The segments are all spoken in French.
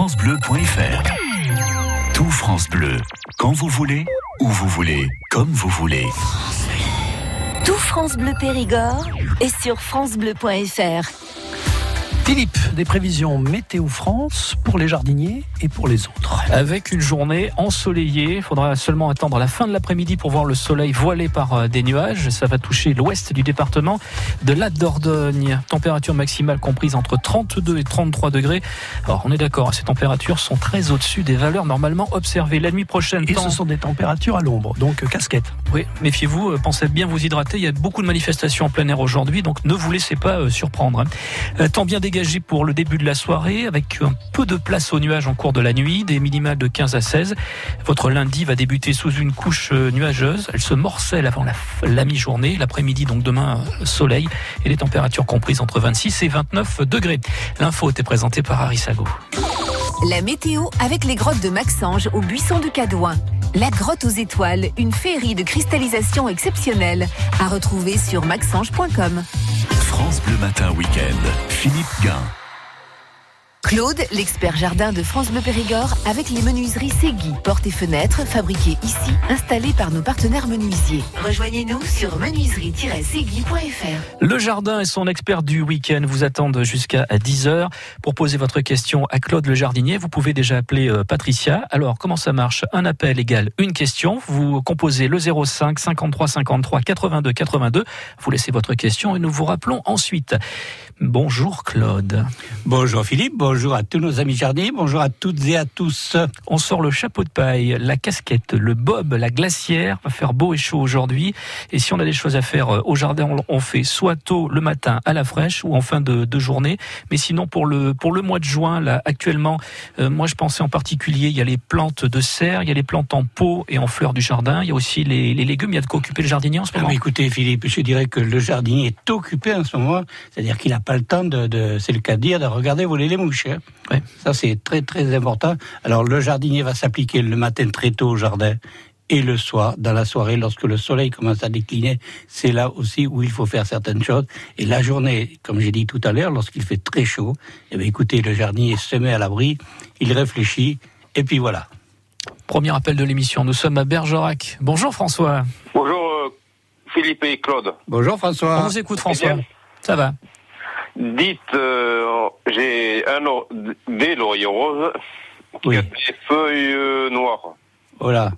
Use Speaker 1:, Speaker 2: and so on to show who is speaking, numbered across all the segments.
Speaker 1: francebleu.fr. Tout France Bleu, quand vous voulez, où vous voulez, comme vous voulez.
Speaker 2: Tout France Bleu Périgord est sur francebleu.fr.
Speaker 3: Philippe, des prévisions météo France pour les jardiniers et pour les autres.
Speaker 4: Avec une journée ensoleillée, il faudra seulement attendre la fin de l'après-midi pour voir le soleil voilé par euh, des nuages. Ça va toucher l'ouest du département de la Dordogne. Température maximale comprise entre 32 et 33 degrés. Alors on est d'accord, ces températures sont très au-dessus des valeurs normalement observées. La nuit prochaine,
Speaker 3: Et ce sont des températures à l'ombre, donc euh, casquette.
Speaker 4: Oui, méfiez-vous, euh, pensez bien vous hydrater. Il y a beaucoup de manifestations en plein air aujourd'hui, donc ne vous laissez pas surprendre. Temps bien dégagé pour le début de la soirée avec un peu de place aux nuages en cours de la nuit, des minimales de 15 à 16. Votre lundi va débuter sous une couche euh, nuageuse. Elle se morcelle avant la, mi-journée. L'après-midi, donc demain, euh, soleil et les températures comprises entre 26 et 29 degrés. L'info était présentée par Arissago.
Speaker 2: La météo avec les grottes de Maxange au buisson de Cadouin. La grotte aux étoiles, une féerie de cristallisation exceptionnelle à retrouver sur maxange.com.
Speaker 1: France Bleu Matin Week-end. Philippe Gain.
Speaker 2: Claude, l'expert jardin de France Bleu Périgord, avec les menuiseries Segui, portes et fenêtres fabriquées ici, installées par nos partenaires menuisiers. Rejoignez-nous sur menuiserie-segui.fr.
Speaker 4: Le jardin et son expert du week-end vous attendent jusqu'à 10h. Pour poser votre question à Claude le jardinier, vous pouvez déjà appeler euh, Patricia. Alors, comment ça marche? Un appel égale une question. Vous composez le 05 53 53 82 82. Vous laissez votre question et nous vous rappelons ensuite. Bonjour Claude.
Speaker 5: Bonjour Philippe, bonjour à tous nos amis jardiniers, bonjour à toutes et à tous.
Speaker 4: On sort le chapeau de paille, la casquette, le bob, la glacière. Va faire beau et chaud aujourd'hui. Et si on a des choses à faire euh, au jardin, on fait soit tôt le matin à la fraîche ou en fin de, journée. Mais sinon pour le pour le mois de juin, là actuellement, euh, moi je pensais en particulier, il y a les plantes de serre, il y a les plantes en pot et en fleurs du jardin. Il y a aussi les, légumes. Il y a de quoi occuper le jardinier en ce moment.
Speaker 5: écoutez Philippe, je dirais que le jardinier est occupé en ce moment, c'est-à-dire qu'il a le temps de, c'est le cas de dire, de regarder voler les mouches. Hein. Ça, c'est très, très important. Alors, le jardinier va s'appliquer le matin très tôt au jardin et le soir, dans la soirée, lorsque le soleil commence à décliner, c'est là aussi où il faut faire certaines choses. Et la journée, comme j'ai dit tout à l'heure, lorsqu'il fait très chaud, eh bien, écoutez, le jardinier se met à l'abri, il réfléchit, et puis voilà.
Speaker 4: Premier appel de l'émission, nous sommes à Bergerac. Bonjour François.
Speaker 6: Bonjour euh, Philippe et Claude.
Speaker 5: Bonjour François.
Speaker 4: On vous écoute François. Ça va
Speaker 6: Dites, euh, j'ai un des lauriers roses qui a des feuilles euh, noires.
Speaker 5: Voilà.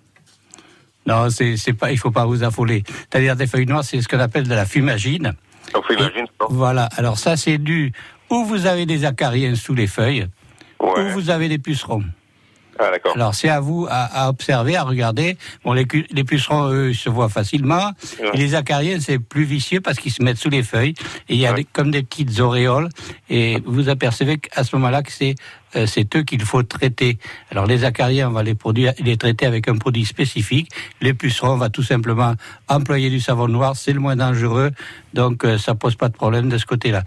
Speaker 5: Non, c'est, c'est pas, il faut pas vous affoler. C'est-à-dire des feuilles noires, c'est ce qu'on appelle de la fumagine.
Speaker 6: La fumagine,
Speaker 5: Voilà. Alors ça, c'est dû où vous avez des acariens sous les feuilles, ou vous avez des pucerons.
Speaker 6: Ah,
Speaker 5: Alors c'est à vous à, observer, à regarder. Bon, les, les pucerons, eux, se voient facilement. Et les acariens, c'est plus vicieux parce qu'ils se mettent sous les feuilles. Et il y a comme des petites auréoles. Et vous apercevez qu'à ce moment-là que c'est c'est eux qu'il faut traiter. Alors les acariens, on va les, produire, les traiter avec un produit spécifique. Les pucerons, on va tout simplement employer du savon noir, c'est le moins dangereux, donc euh, ça pose pas de problème de ce côté-là.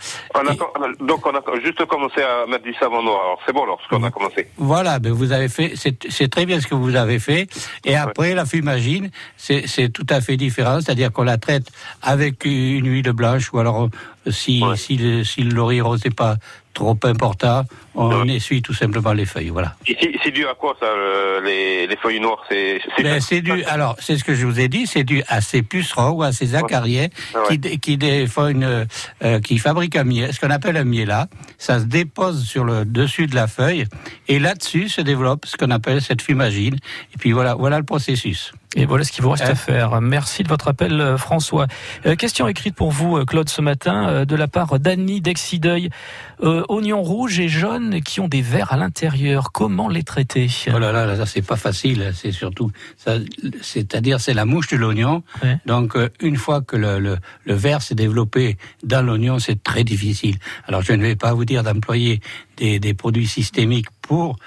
Speaker 6: donc on a juste commencé à mettre du savon noir. Alors c'est bon alors ce qu'on a commencé.
Speaker 5: Voilà, ben vous avez fait, c'est très bien ce que vous avez fait. Et après la fumagine, c'est tout à fait différent, c'est-à-dire qu'on la traite avec une huile blanche ou alors si, si, le, si le laurier rose n'est pas trop important, on essuie tout simplement les feuilles. Voilà.
Speaker 6: C'est dû à quoi ça, les, les, feuilles noires C'est
Speaker 5: ben, dû. Alors, c'est ce que je vous ai dit, c'est dû à ces pucerons ou à ces acariens ah qui, qui, une, euh, qui fabriquent un miel, ce qu'on appelle un miela. Ça se dépose sur le dessus de la feuille et là-dessus se développe ce qu'on appelle cette fumagine. Et puis voilà, voilà le processus.
Speaker 4: Et voilà ce qu'il vous reste à faire. Merci de votre appel, euh, François. Euh, question écrite pour vous, euh, Claude, ce matin, de la part d'Annie d'Exideuil. oignons rouges et jaunes qui ont des vers à l'intérieur. Comment les traiter?
Speaker 5: Oh là là, ça c'est pas facile. C'est surtout, c'est-à-dire c'est la mouche de l'oignon. Donc une fois que le, le, le ver s'est développé dans l'oignon, c'est très difficile. Alors je ne vais pas vous dire d'employer des, des produits systémiques pour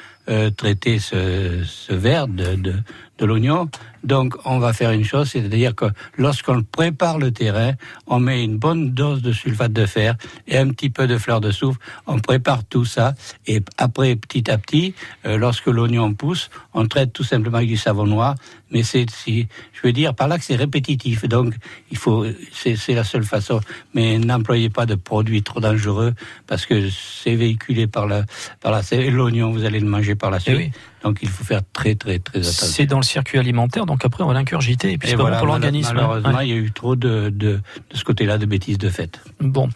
Speaker 5: traiter ce, ce ver de, de, de l'oignon. Donc, on va faire une chose, c'est-à-dire que lorsqu'on prépare le terrain, on met une bonne dose de sulfate de fer et un petit peu de fleur de soufre. On prépare tout ça et après, petit à petit, euh, lorsque l'oignon pousse, on traite tout simplement avec du savon noir. Mais c'est, si, je veux dire par là que c'est répétitif. Donc, il faut, c'est la seule façon. Mais n'employez pas de produits trop dangereux parce que c'est véhiculé par la, par la, l'oignon, vous allez le manger par la eh suite. Donc il faut faire très très très attention.
Speaker 4: C'est dans le circuit alimentaire, donc après on va l'incurgiter et puis c'est bon pour l'organisme.
Speaker 5: Malheureusement, il y a eu trop de, de, de ce côté-là de bêtises de fait.
Speaker 4: Bon,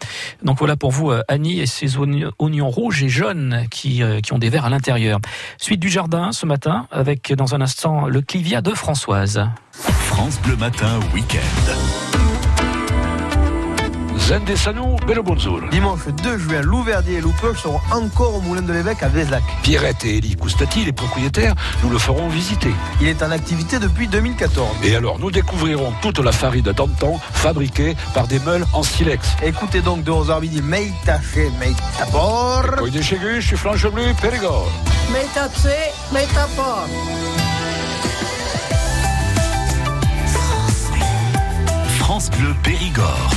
Speaker 4: donc voilà pour vous euh, Annie et ces oignons, rouges et jaunes qui, euh, qui ont des verres à l'intérieur. Suite du jardin ce matin avec dans un instant le clivia de Françoise.
Speaker 1: France Bleu Matin Week-end.
Speaker 7: Zendesano, Belobonzour.
Speaker 8: Dimanche 2 juin, Louverdier et Loupeux seront encore au Moulin de l'Évêque à Vézlac.
Speaker 7: Pierrette et Elie Coustati, les propriétaires, nous le ferons visiter.
Speaker 8: Il est en activité depuis 2014.
Speaker 7: Et alors, nous découvrirons toute la farine d'antan fabriquée par des meules en silex.
Speaker 8: Écoutez donc de 11h midi, Meitaché, Meitapor.
Speaker 7: Coy des Chégus, je suis Flanche Bleu, Périgord.
Speaker 9: Meitaché, Meitapor.
Speaker 1: France Bleu Périgord.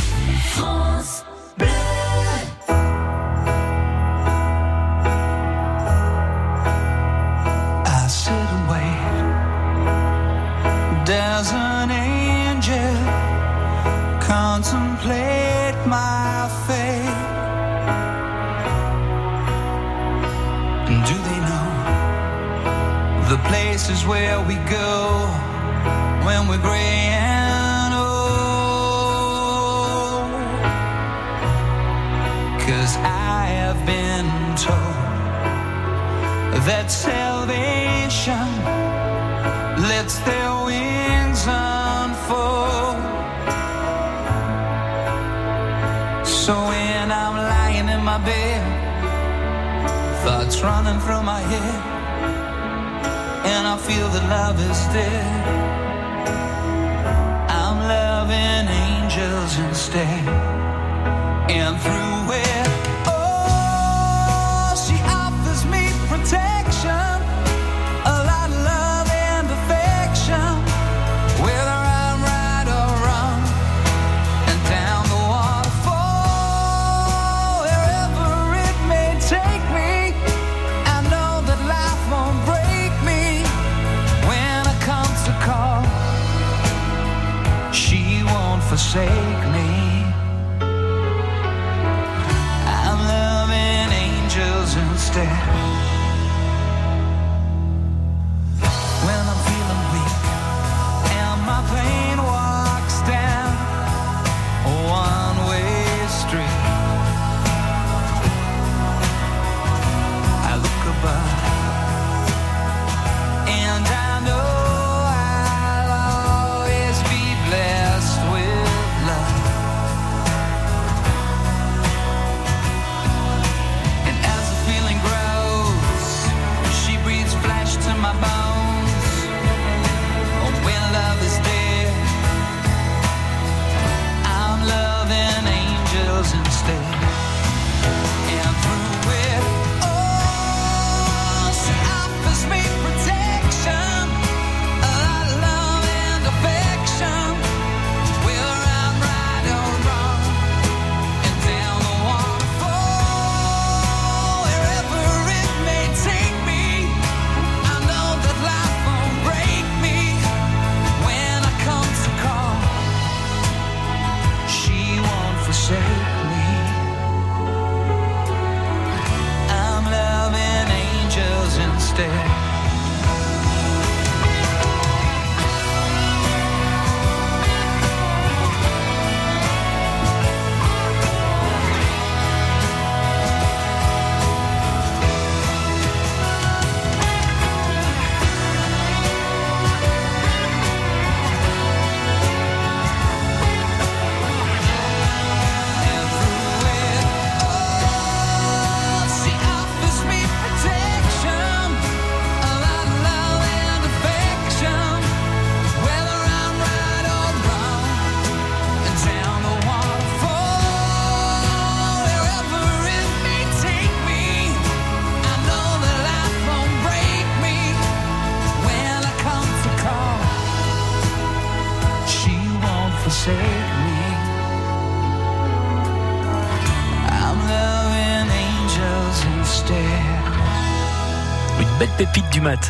Speaker 10: Instead.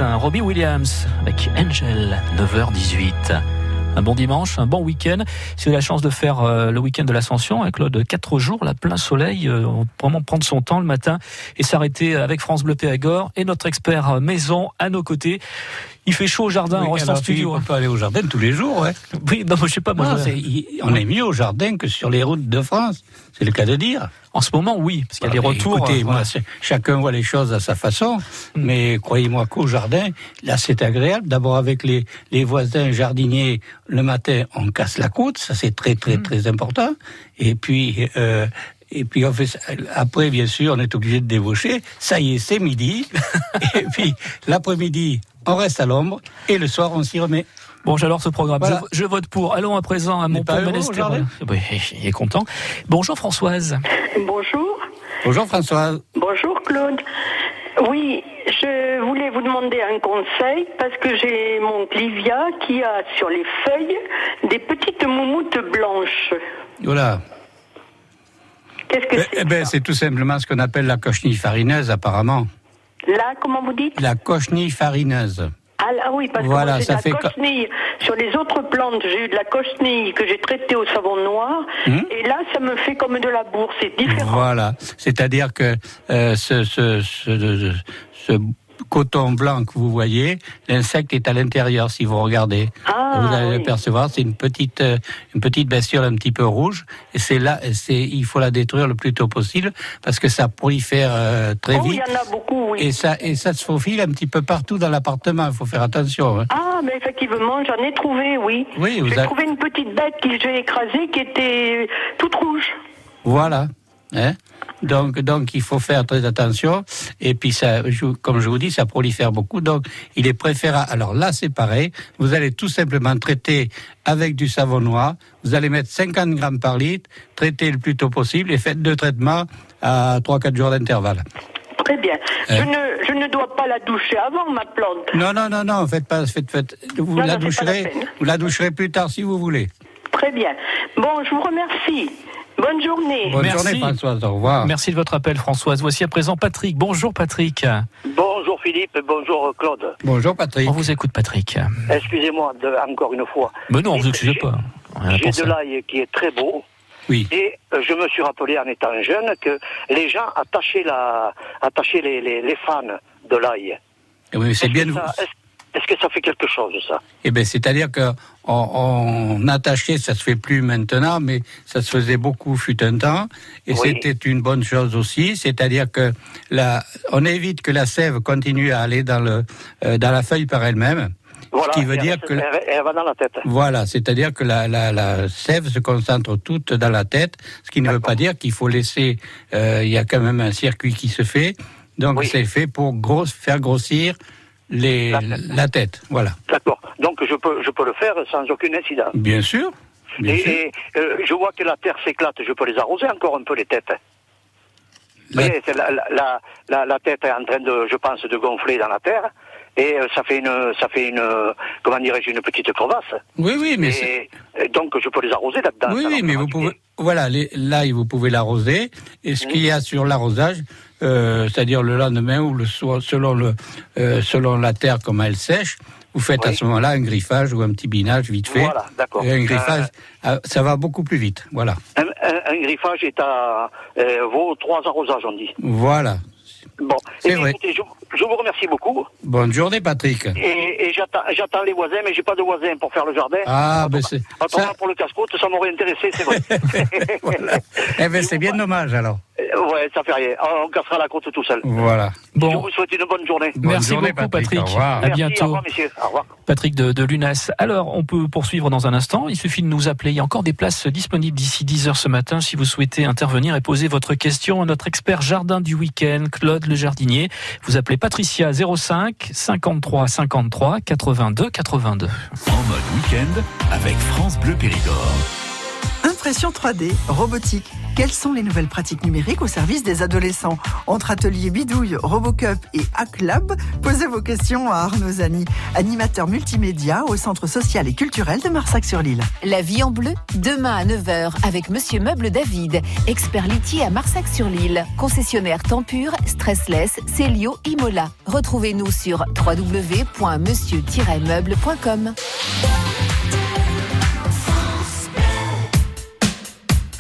Speaker 4: Robbie Williams avec Angel, 9h18. un bon dimanche, un bon week-end. Si vous avez la chance de faire euh, le week-end de l'Ascension, avec Claude, quatre jours, la plein soleil, euh, vraiment prendre son temps le matin et s'arrêter avec France Bleu Périgord et notre expert maison à nos côtés. Il fait chaud au jardin, on reste en studio.
Speaker 5: On peut aller au jardin tous les jours, ouais.
Speaker 4: Oui, non, je sais pas. Moi,
Speaker 5: on est mieux au jardin que sur les routes de France. C'est le cas de dire.
Speaker 4: En ce moment, oui, parce qu'il y a des retours.
Speaker 5: Écoutez, moi, chacun voit les choses à sa façon, mm. mais croyez-moi qu'au jardin, là, c'est agréable. D'abord, avec les, les voisins jardiniers, le matin, on casse la côte, ça c'est très, très, mm. très important. Et puis, euh, et puis on fait, après, bien sûr, on est obligé de débaucher. Ça y est, c'est midi. et puis l'après-midi, on reste à l'ombre. Et le soir, on s'y remet.
Speaker 4: Bon, j'adore ce programme. Je, vote pour. Allons à présent à mon Oui, il est content. Bonjour Françoise.
Speaker 11: Bonjour.
Speaker 5: Bonjour Françoise.
Speaker 11: Bonjour Claude. Oui, je voulais vous demander un conseil parce que j'ai mon Clivia qui a sur les feuilles des petites moumoutes blanches.
Speaker 5: Voilà.
Speaker 11: Qu'est-ce que
Speaker 5: c'est Eh ben, c'est tout simplement ce qu'on appelle la cochenille farineuse, apparemment.
Speaker 11: La, comment vous dites
Speaker 5: La cochenille farineuse.
Speaker 11: Ah, oui, parce que moi, ça fait la cochenille. Sur les autres plantes, j'ai eu de la cochenille que j'ai traitée au savon noir. Hmm et là, ça me fait comme de la bourse. C'est différent.
Speaker 5: Voilà. C'est-à-dire que euh, ce, ce, ce, ce coton blanc que vous voyez, l'insecte est à l'intérieur si vous regardez.
Speaker 11: Ah,
Speaker 5: vous allez l'apercevoir, c'est une petite, euh, une petite bestiole un petit peu rouge. Et c'est là, c'est, il faut la détruire le plus tôt possible parce que ça prolifère euh, très
Speaker 11: oh,
Speaker 5: vite.
Speaker 11: Il y en a beaucoup, oui.
Speaker 5: Et ça, et ça se faufile un petit peu partout dans l'appartement. Il faut faire attention. Hein.
Speaker 11: Ah, mais effectivement, j'en ai trouvé, oui.
Speaker 5: Oui,
Speaker 11: vous J'ai trouvé une petite bête que j'ai écrasée qui était toute rouge.
Speaker 5: Voilà. Hein donc, donc, il faut faire très attention. Et puis, ça, comme je vous dis, ça prolifère beaucoup. Donc, il est préférable. Alors là, c'est pareil. Vous allez tout simplement traiter avec du savon noir. Vous allez mettre 50 grammes par litre, traiter le plus tôt possible et faites deux traitements à 3-4 jours d'intervalle.
Speaker 11: Très bien. Hein? Je, ne, je ne dois pas la doucher avant ma plante.
Speaker 5: Non, non, non, non. Faites pas, faites, faites. Vous la doucherez. vous la doucherez plus tard si vous voulez.
Speaker 11: Très bien. Bon, je vous remercie. Bonne journée.
Speaker 5: Bonne journée Françoise, au revoir.
Speaker 4: Merci de votre appel Françoise. Voici à présent Patrick. Bonjour Patrick.
Speaker 12: Bonjour Philippe, bonjour Claude.
Speaker 5: Bonjour Patrick.
Speaker 4: On vous écoute Patrick.
Speaker 12: Excusez-moi encore une fois.
Speaker 4: Mais non, vous excusez pas.
Speaker 12: J'ai de l'ail qui est très beau.
Speaker 5: Oui.
Speaker 12: Et euh, je me suis rappelé en étant jeune que les gens attachaient, la, attachaient les, les, les fans de l'ail.
Speaker 5: Oui, c'est bien.
Speaker 12: Est-ce que ça fait quelque chose, ça?
Speaker 5: Eh bien, c'est-à-dire qu'on on attachait, ça se fait plus maintenant, mais ça se faisait beaucoup fut un temps, et c'était une bonne chose aussi. C'est-à-dire que la, on évite que la sève continue à aller dans le euh, dans la feuille par elle-même.
Speaker 12: Voilà, ce qui veut dire que elle, va dans la tête.
Speaker 5: Voilà, c'est-à-dire que la, la, la, sève se concentre toute dans la tête, ce qui ne veut pas dire qu'il faut laisser. Euh, il y a quand même un circuit qui se fait, donc c'est fait pour gros, faire grossir les, la, tête. Voilà.
Speaker 12: D'accord. Donc je peux, je peux le faire sans aucun incident.
Speaker 5: Bien sûr.
Speaker 12: et, euh, je vois que la terre s'éclate, je peux les arroser encore un peu les têtes. La... Vous voyez, la, la, la, tête est en train de, je pense, de gonfler dans la terre. Et euh, ça fait une, ça fait une, comment dirais-je, une petite crevasse.
Speaker 5: Oui, oui, mais
Speaker 12: et, donc je peux les arroser là-dedans.
Speaker 5: Oui, oui, mais vous pouvez, voilà, là vous pouvez l'arroser. Et ce qu'il y a sur l'arrosage, euh, c'est-à-dire le lendemain ou le soir, selon, le, euh, selon la terre, comme elle sèche, vous faites à ce moment-là un griffage ou un petit binage vite fait.
Speaker 12: Voilà, d'accord.
Speaker 5: Et un griffage, euh, ça va beaucoup plus vite. Voilà.
Speaker 12: Un, un, griffage est à vos trois arrosages, on dit.
Speaker 5: Voilà.
Speaker 12: Bon, c'est vrai. Écoutez, je, je, vous remercie beaucoup.
Speaker 5: Bonne journée, Patrick.
Speaker 12: Et, et j'attends les voisins, mais j'ai pas de voisins pour faire le jardin.
Speaker 5: Ah, ben c'est.
Speaker 12: Attends, pour le casse-côte, ça m'aurait intéressé, c'est vrai.
Speaker 5: voilà. Eh ben, c'est bien dommage, alors.
Speaker 12: Euh, ouais, ça fait rien. On cassera la côte tout seul.
Speaker 5: Voilà.
Speaker 12: Bon. Je vous souhaite une bonne journée.
Speaker 4: Merci beaucoup, Patrick. À bientôt.
Speaker 12: Au revoir, messieurs. Au revoir.
Speaker 4: Patrick de, de, Lunas. Alors, on peut poursuivre dans un instant. Il suffit de nous appeler. Il y a encore des places disponibles d'ici 10 heures ce matin si vous souhaitez intervenir et poser votre question à notre expert jardin du week-end, Claude le jardinier. Vous appelez Patricia 05 53 53 82 82.
Speaker 1: En mode week-end avec France Bleu Périgord.
Speaker 13: Impression 3D, robotique. Quelles sont les nouvelles pratiques numériques au service des adolescents? Entre ateliers Bidouille, Robocup et HackLab, posez vos questions à Arnaud Zani, animateur multimédia au Centre social et culturel de Marsac-sur-Lille.
Speaker 2: La vie en bleu, demain à 9h avec Monsieur Meuble David, expert litier à Marsac-sur-Lille, concessionnaire Tempur, Stressless, Célio, Imola. Retrouvez-nous sur www.monsieur-meuble.com.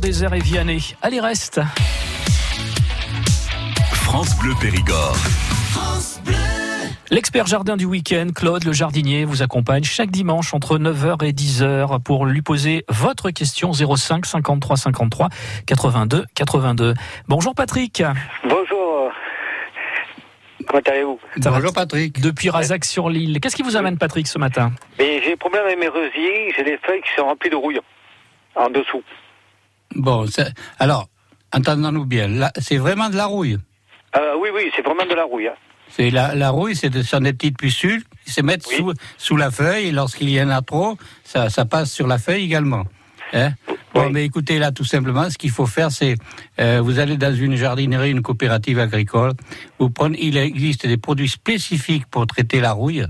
Speaker 4: Des Airs et Vianney. Allez, reste.
Speaker 14: France Bleu Périgord.
Speaker 4: L'expert jardin du week-end, Claude le jardinier, vous accompagne chaque dimanche entre 9h et 10h pour lui poser votre question 05 53 53 82 82. Bonjour Patrick.
Speaker 15: Bonjour. Comment allez-vous?
Speaker 4: Bonjour Patrick. Depuis Razac sur l'île. Qu'est-ce qui vous amène Patrick ce matin?
Speaker 15: Mais j'ai un problème avec mes rosiers, j'ai des feuilles qui sont remplies de rouille en dessous.
Speaker 5: Bon, alors, entendons-nous bien, c'est vraiment de la rouille.
Speaker 15: Euh, oui, oui, c'est vraiment de la rouille. hein.
Speaker 5: C'est la, la rouille, c'est de, ce sont des petites pustules qui se mettent sous, sous la feuille et lorsqu'il y en a trop, ça, ça passe sur la feuille également. Hein bon, mais écoutez, là, tout simplement, ce qu'il faut faire, c'est, euh, vous allez dans une jardinerie, une coopérative agricole, vous prenez, il existe des produits spécifiques pour traiter la rouille,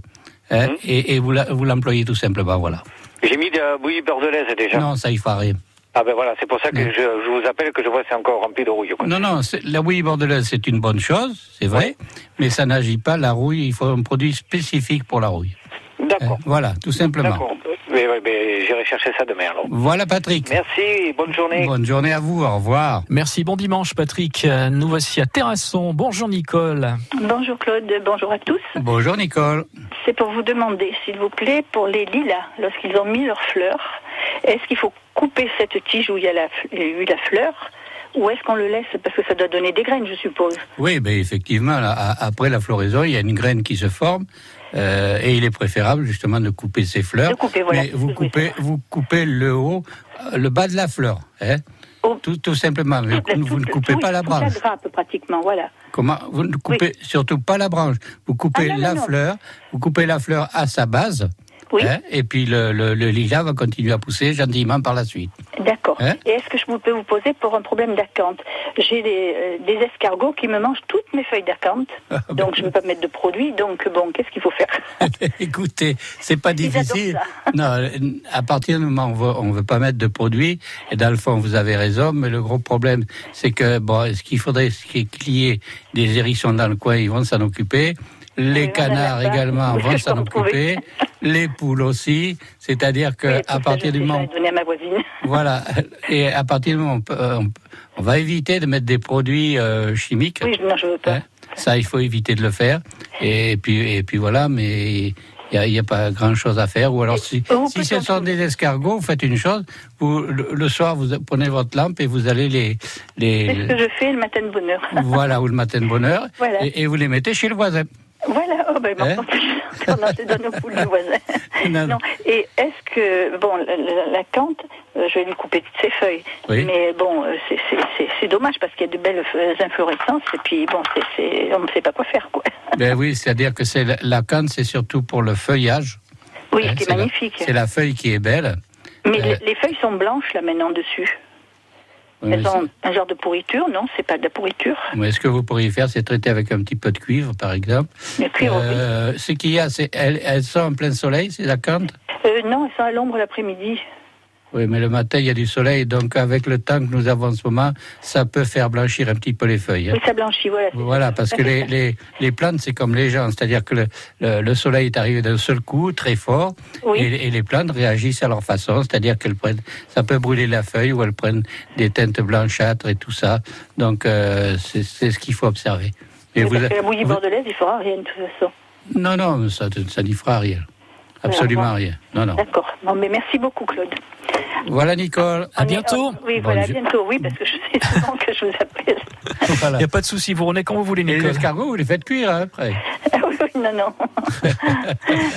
Speaker 5: hein, et, et vous l'employez tout simplement, voilà.
Speaker 15: J'ai mis de la bouillie bordelaise déjà.
Speaker 5: Non, ça y fera rien.
Speaker 15: Ah ben voilà, c'est pour ça que je, je vous appelle que je vois que c'est encore rempli de rouille. quoi.
Speaker 5: Non, non, c'est- la bouillie bordelaise, c'est une bonne chose, c'est vrai, mais ça n'agit pas la rouille, il faut un produit spécifique pour la rouille.
Speaker 15: D'accord.
Speaker 5: Hein, voilà, tout simplement.
Speaker 15: D'accord.
Speaker 12: Mais, mais j'irai chercher ça demain alors.
Speaker 5: Voilà Patrick.
Speaker 12: Merci, bonne journée.
Speaker 5: Bonne journée à vous, au revoir.
Speaker 4: Merci, bon dimanche Patrick. Euh, Nous voici à Terrasson. Bonjour Nicole.
Speaker 11: Bonjour Claude, bonjour à tous.
Speaker 5: Bonjour Nicole.
Speaker 11: C'est pour vous demander, s'il vous plaît, pour les lilas, lorsqu'ils ont mis leurs fleurs, est-ce qu'il faut couper cette tige où il y a la, eu la fleur ou est-ce qu'on le laisse parce que ça doit donner des graines, je suppose?
Speaker 5: Oui, ben effectivement, là, après la floraison, il y a une graine qui se forme. euh, et il est préférable justement de couper ses fleurs.
Speaker 11: De couper, voilà.
Speaker 5: Mais vous coupez, vous coupez le haut, euh, le bas de la fleur, hein? Tout, tout simplement. Vous, ne coupez pas la branche.
Speaker 11: grappe, pratiquement, voilà.
Speaker 5: Comment? Vous ne coupez surtout pas la branche. Vous coupez
Speaker 11: Ah, non,
Speaker 5: la
Speaker 11: non.
Speaker 5: fleur. Vous coupez la fleur à sa base.
Speaker 11: Oui.
Speaker 5: hein, et puis le, le, le lilas va continuer à pousser gentiment par la suite.
Speaker 11: D'accord.
Speaker 5: Hein
Speaker 11: Et est-ce que je peux vous poser pour un problème d'acanthe J'ai des, euh, des escargots qui me mangent toutes mes feuilles d'acanthe,
Speaker 5: Ah,
Speaker 11: donc je ne peux pas mettre de produit. Donc bon, qu'est-ce qu'il faut faire?
Speaker 5: Écoutez, c'est pas
Speaker 11: Ils
Speaker 5: difficile. Non, à partir du moment où on on veut pas mettre de produits, et dans le fond, vous avez raison, mais le gros problème, c'est que, bon, ce qu'il faudrait, c'est qu'il y ait des hérissons dans le coin, ils vont s'en occuper. Les canards également vont s'en occuper. Les poules aussi. C'est-à-dire que,
Speaker 11: Oui,
Speaker 5: à partir du moment
Speaker 11: à ma voisine.
Speaker 5: voilà. Et à partir du moment on, peut- on, va éviter de mettre des produits euh, chimiques.
Speaker 11: Oui, non, je veux pas.
Speaker 5: Hein, ça, il faut éviter de le faire. Et puis, et puis voilà, mais il n'y a, pas grand-chose à faire. Ou alors, si, si ce sont des escargots, vous faites une chose. Vous, le, le soir, vous prenez votre lampe et vous allez les...
Speaker 11: C'est ce
Speaker 5: les
Speaker 11: que je fais le matin de bonne heure.
Speaker 5: voilà, ou le matin de.
Speaker 11: Voilà.
Speaker 5: Et, et vous les mettez chez le voisin.
Speaker 11: Voilà, oh ben, non, je donne aux poules du voisin.
Speaker 5: Non,
Speaker 11: Non, et est-ce que, bon, la, la- la cante, euh, je vais lui couper toutes ses feuilles.
Speaker 5: Oui.
Speaker 11: Mais bon, euh, c'est- dommage parce qu'il y a de belles inflorescences et puis bon, on ne sait pas quoi faire, quoi.
Speaker 5: Ben oui, c'est-à-dire que c'est la, canne, c'est surtout pour le feuillage.
Speaker 11: Oui,
Speaker 5: Hein,
Speaker 11: qui est magnifique.
Speaker 5: C'est la feuille qui est belle.
Speaker 11: Mais
Speaker 5: Euh,
Speaker 11: les, les feuilles sont blanches là maintenant dessus. Elles
Speaker 5: mais
Speaker 11: ont un genre de pourriture, non C'est pas de la pourriture.
Speaker 5: Mais ce que vous pourriez faire, c'est traiter avec un petit peu de cuivre, par exemple.
Speaker 11: Le cuivre,
Speaker 5: Euh, Ce qu'il y a, c'est elles, elles sont en plein soleil, c'est la cante?
Speaker 11: Euh, non, elles sont à l'ombre l'après-midi.
Speaker 5: Oui, mais le matin, il y a du soleil, donc avec le temps que nous avons en ce moment, ça peut faire blanchir un petit peu les feuilles. hein.
Speaker 11: Oui, ça blanchit, voilà.
Speaker 5: Voilà,
Speaker 11: ça.
Speaker 5: parce que les, les, les plantes, c'est comme les gens, c'est-à-dire que le, le, le soleil est arrivé d'un seul coup, très fort,
Speaker 11: Oui.
Speaker 5: et, et les plantes réagissent à leur façon, c'est-à-dire qu'elles prennent, ça peut brûler la feuille ou elles prennent des teintes blanchâtres et tout ça. Donc, euh, c'est c'est ce qu'il faut observer. Et vous-
Speaker 11: la bouillie
Speaker 5: vous-
Speaker 11: bordelaise, il fera rien de toute façon.
Speaker 5: Non, non, ça, ça n'y fera rien. Absolument rien. Non, non.
Speaker 11: D'accord. Bon, mais merci beaucoup, Claude.
Speaker 5: Voilà, Nicole.
Speaker 4: À
Speaker 11: On
Speaker 4: bientôt.
Speaker 11: oh, oui, voilà, à bientôt, oui, parce que je sais souvent que je vous appelle.
Speaker 4: Il n'y a pas de souci, vous revenez quand vous voulez,
Speaker 5: Et les
Speaker 4: Nicole.
Speaker 5: escargots, vous les faites cuire hein, après.
Speaker 11: Ah oui, oui, non, non.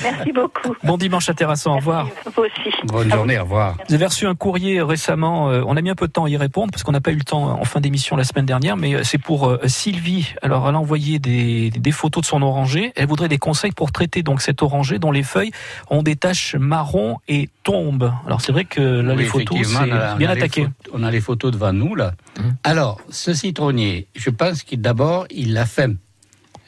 Speaker 11: merci beaucoup.
Speaker 4: Bon dimanche à Terrasson, au revoir.
Speaker 11: Vous aussi.
Speaker 5: Bonne journée, au revoir.
Speaker 4: Vous avez reçu un courrier récemment, euh, on a mis un peu de temps à y répondre parce qu'on n'a pas eu le temps en fin d'émission la semaine dernière, mais euh, c'est pour euh, Sylvie. Alors elle a envoyé des, des photos de son oranger, elle voudrait des conseils pour traiter donc cet oranger dont les feuilles ont des taches marron et tombent. Alors c'est vrai que là
Speaker 5: Oui,
Speaker 4: les photos c'est bien
Speaker 5: les
Speaker 4: attaqué.
Speaker 5: on a les photos devant nous, là. Alors, ce citronnier, je pense qu'il d'abord, il a faim.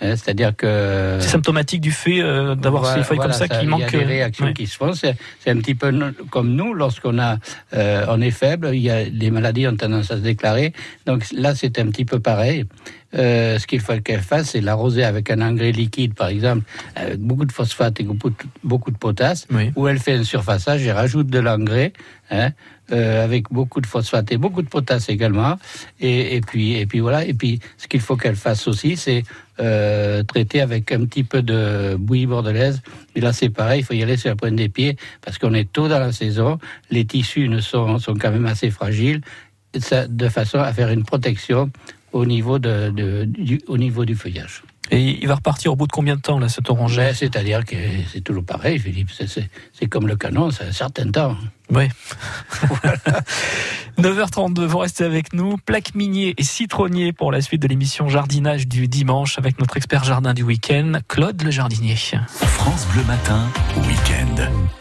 Speaker 5: Hein, C'est-à-dire que...
Speaker 4: C'est symptomatique du fait euh, d'avoir
Speaker 5: Voilà,
Speaker 4: ces feuilles
Speaker 5: voilà,
Speaker 4: comme ça, qui
Speaker 5: Il y
Speaker 4: manquent.
Speaker 5: a des
Speaker 4: euh,
Speaker 5: réactions
Speaker 4: ouais.
Speaker 5: qui se font. C'est un petit peu comme nous, lorsqu'on a, euh, on est faible, il y a des maladies ont tendance à se déclarer. Donc là, c'est un petit peu pareil. Euh, ce qu'il faut qu'elle fasse, c'est l'arroser avec un engrais liquide, par exemple, avec beaucoup de phosphate et beaucoup de, potasse, ou elle fait un surfaçage et rajoute de l'engrais, hein, euh, avec beaucoup de phosphate et beaucoup de potasse également. Et, et puis, et puis voilà. Et puis, ce qu'il faut qu'elle fasse aussi, c'est euh, traiter avec un petit peu de bouillie bordelaise. Et là, c'est pareil, il faut y aller sur la pointe des pieds parce qu'on est tôt dans la saison. Les tissus ne sont, sont quand même assez fragiles, de façon à faire une protection au niveau, de, de- du, au niveau du feuillage.
Speaker 4: Et il va repartir au bout de combien de temps là cet oranger
Speaker 5: Ben, C'est-à-dire que c'est toujours pareil, Philippe. C'est- C'est c'est comme le canon, c'est un certain temps.
Speaker 4: Oui. 9h32, vous restez avec nous. Plaque minier et citronnier pour la suite de l'émission Jardinage du dimanche avec notre expert jardin du week-end, Claude le jardinier.
Speaker 1: France Bleu Matin, week-end.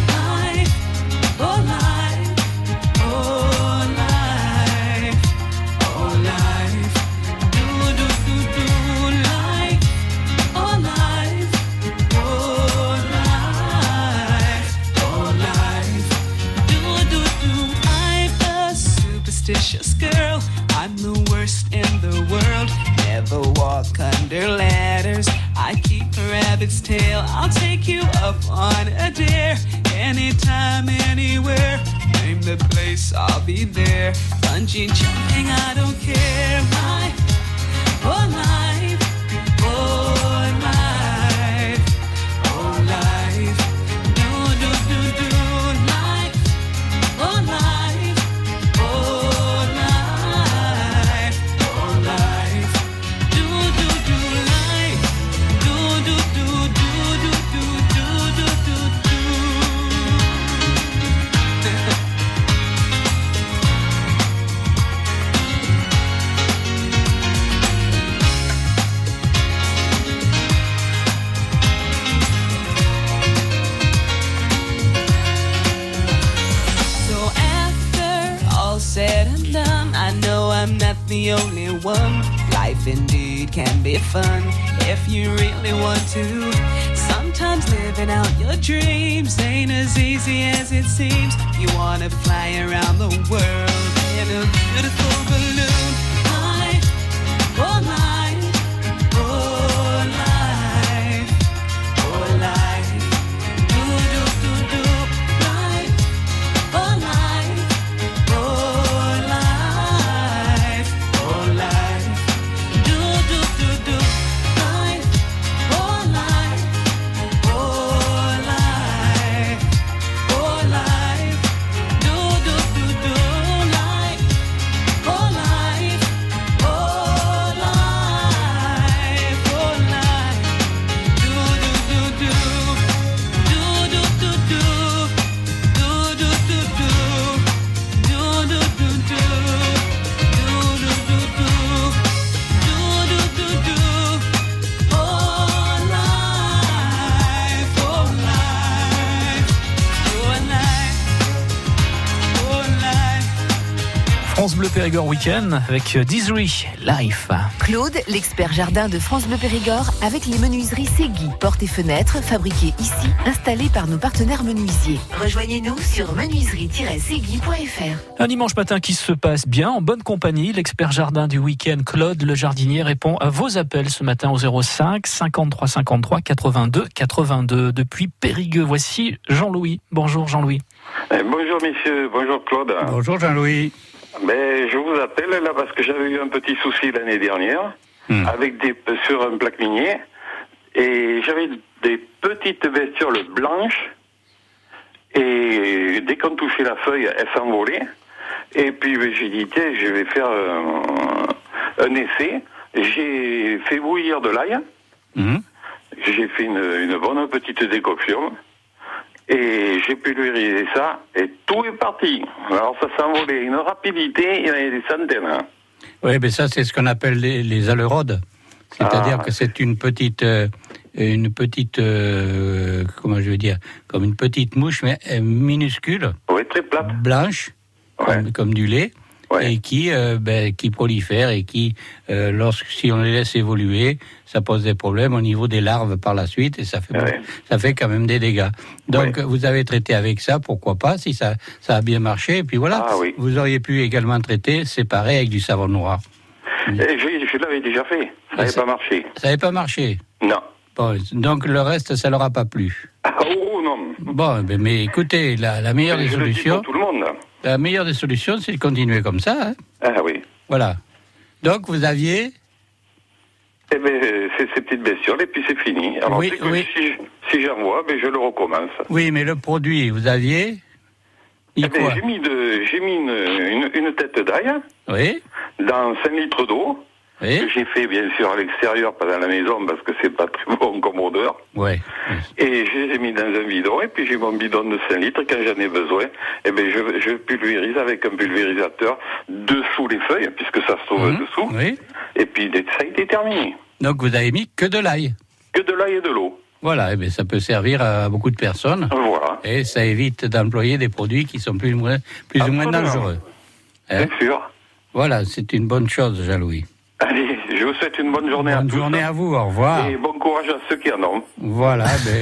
Speaker 16: Living out your dreams ain't as easy as it seems. You wanna fly around the world in a beautiful balloon. Life, oh life,
Speaker 4: Périgord Week-end avec Disney Life.
Speaker 2: Claude, l'expert jardin de France Bleu Périgord, avec les menuiseries Segui. Portes et fenêtres fabriquées ici, installées par nos partenaires menuisiers. Rejoignez-nous sur menuiserie-segui.fr.
Speaker 4: Un dimanche matin qui se passe bien, en bonne compagnie. L'expert jardin du week-end, Claude le jardinier, répond à vos appels ce matin au 05 53 53 82 82. Depuis Périgueux, voici Jean-Louis. Bonjour Jean-Louis.
Speaker 6: Eh, bonjour messieurs, bonjour Claude.
Speaker 5: Bonjour Jean-Louis.
Speaker 6: Mais je vous appelle là parce que j'avais eu un petit souci l'année dernière
Speaker 5: Hmm.
Speaker 6: avec des sur un plaque minier et j'avais des petites bestioles blanches et dès qu'on touchait la feuille, elles s'envolaient. Et puis ben, j'ai dit tiens, je vais faire un, un essai. J'ai fait bouillir de l'ail.
Speaker 5: Hmm.
Speaker 6: J'ai fait une, une bonne petite décoction. Et j'ai pulvérisé ça, et tout est parti. Alors ça s'envolait, une rapidité, il y en avait des centaines. hein.
Speaker 5: Oui, mais ça, c'est ce qu'on appelle les, les alerodes. C'est-à-dire
Speaker 6: Ah.
Speaker 5: que c'est une petite, euh, une petite, euh, comment je veux dire, comme une petite mouche, mais euh, minuscule.
Speaker 6: Oui, très plate.
Speaker 5: Blanche, comme, comme du lait. Et qui, euh, ben, qui prolifère et qui, euh, lorsque si on les laisse évoluer, ça pose des problèmes au niveau des larves par la suite et ça fait, ça fait quand même des dégâts. Donc vous avez traité avec ça, pourquoi pas, si ça, ça a bien marché. Et puis voilà,
Speaker 6: Ah
Speaker 5: vous auriez pu également traiter séparé avec du savon noir.
Speaker 6: Et je, je l'avais déjà fait, ça n'avait pas marché.
Speaker 5: Ça n'avait pas marché
Speaker 6: Non.
Speaker 5: Bon, donc le reste, ça leur a pas plu.
Speaker 6: Ah, oh non.
Speaker 5: Bon, ben, mais écoutez, la, la meilleure
Speaker 6: Mais
Speaker 5: des
Speaker 6: je le dis pour tout le monde.
Speaker 5: La meilleure des solutions, c'est de continuer comme ça. hein.
Speaker 6: Ah oui.
Speaker 5: Voilà. Donc vous aviez
Speaker 6: Eh ben, c'est ces petites bestioles et puis c'est fini. Alors
Speaker 5: Oui,
Speaker 6: que
Speaker 5: oui.
Speaker 6: si, si j'en vois, ben, je le recommence.
Speaker 5: Oui, mais le produit, vous aviez
Speaker 6: Eh ben, j'ai mis, de, j'ai mis une, une, une tête d'ail
Speaker 5: Oui.
Speaker 6: dans 5 litres d'eau
Speaker 17: Oui.
Speaker 6: que j'ai fait bien sûr à l'extérieur, pas dans la maison, parce que c'est pas très bon comme odeur.
Speaker 5: Ouais.
Speaker 6: Et je les ai mis dans un bidon, et puis j'ai mon bidon de 5 litres, quand j'en ai besoin, et ben je, je pulvérise avec un pulvérisateur dessous les feuilles, puisque ça se trouve dessous.
Speaker 5: Oui.
Speaker 6: Et puis ça a été terminé.
Speaker 5: Donc vous avez mis que de l'ail.
Speaker 6: Que de l'ail et de l'eau.
Speaker 5: Voilà, eh bien, ça peut servir à beaucoup de personnes.
Speaker 6: Voilà.
Speaker 5: Et ça évite d'employer des produits qui sont plus ou moins, plus ou moins dangereux. Hein
Speaker 6: Bien sûr.
Speaker 5: Voilà, c'est une bonne chose, Jean-Louis.
Speaker 6: Allez, je vous souhaite une bonne journée à
Speaker 5: Bonne
Speaker 6: tous.
Speaker 5: journée à vous, au revoir.
Speaker 6: Et bon courage à ceux qui en ont.
Speaker 5: Voilà, ben,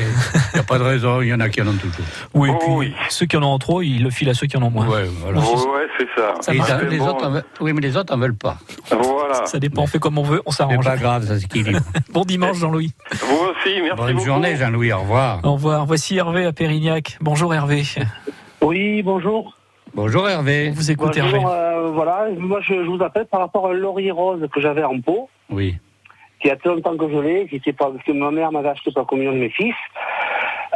Speaker 5: il n'y a pas de raison, il y en a qui en ont toujours.
Speaker 4: Oui, puis ceux qui en ont trop, ils le filent à ceux qui en ont moins.
Speaker 5: Ouais, voilà.
Speaker 6: Oh, ouais, c'est ça.
Speaker 4: Marche.
Speaker 5: les
Speaker 6: Bon,
Speaker 5: autres veulent- oui, mais les autres en veulent pas.
Speaker 6: Voilà.
Speaker 4: Ça dépend, on fait comme on veut, on
Speaker 5: C'est
Speaker 4: s'arrange.
Speaker 5: pas grave, ça s'équilibre.
Speaker 4: Bon dimanche, Jean-Louis.
Speaker 6: Vous aussi, merci
Speaker 5: Bonne
Speaker 6: beaucoup.
Speaker 5: journée, Jean-Louis, au revoir.
Speaker 4: Au revoir. Voici Hervé à Pérignac. Bonjour Hervé.
Speaker 18: Oui, bonjour.
Speaker 5: Bonjour Hervé.
Speaker 4: Vous écoutez
Speaker 18: Bonjour,
Speaker 4: Hervé.
Speaker 18: euh, voilà, moi je, je vous appelle par rapport à un laurier rose que j'avais en pot,
Speaker 5: Oui.
Speaker 18: qui a très longtemps que je l'ai, qui était pas, parce que ma mère m'avait acheté pour la communion de mes fils.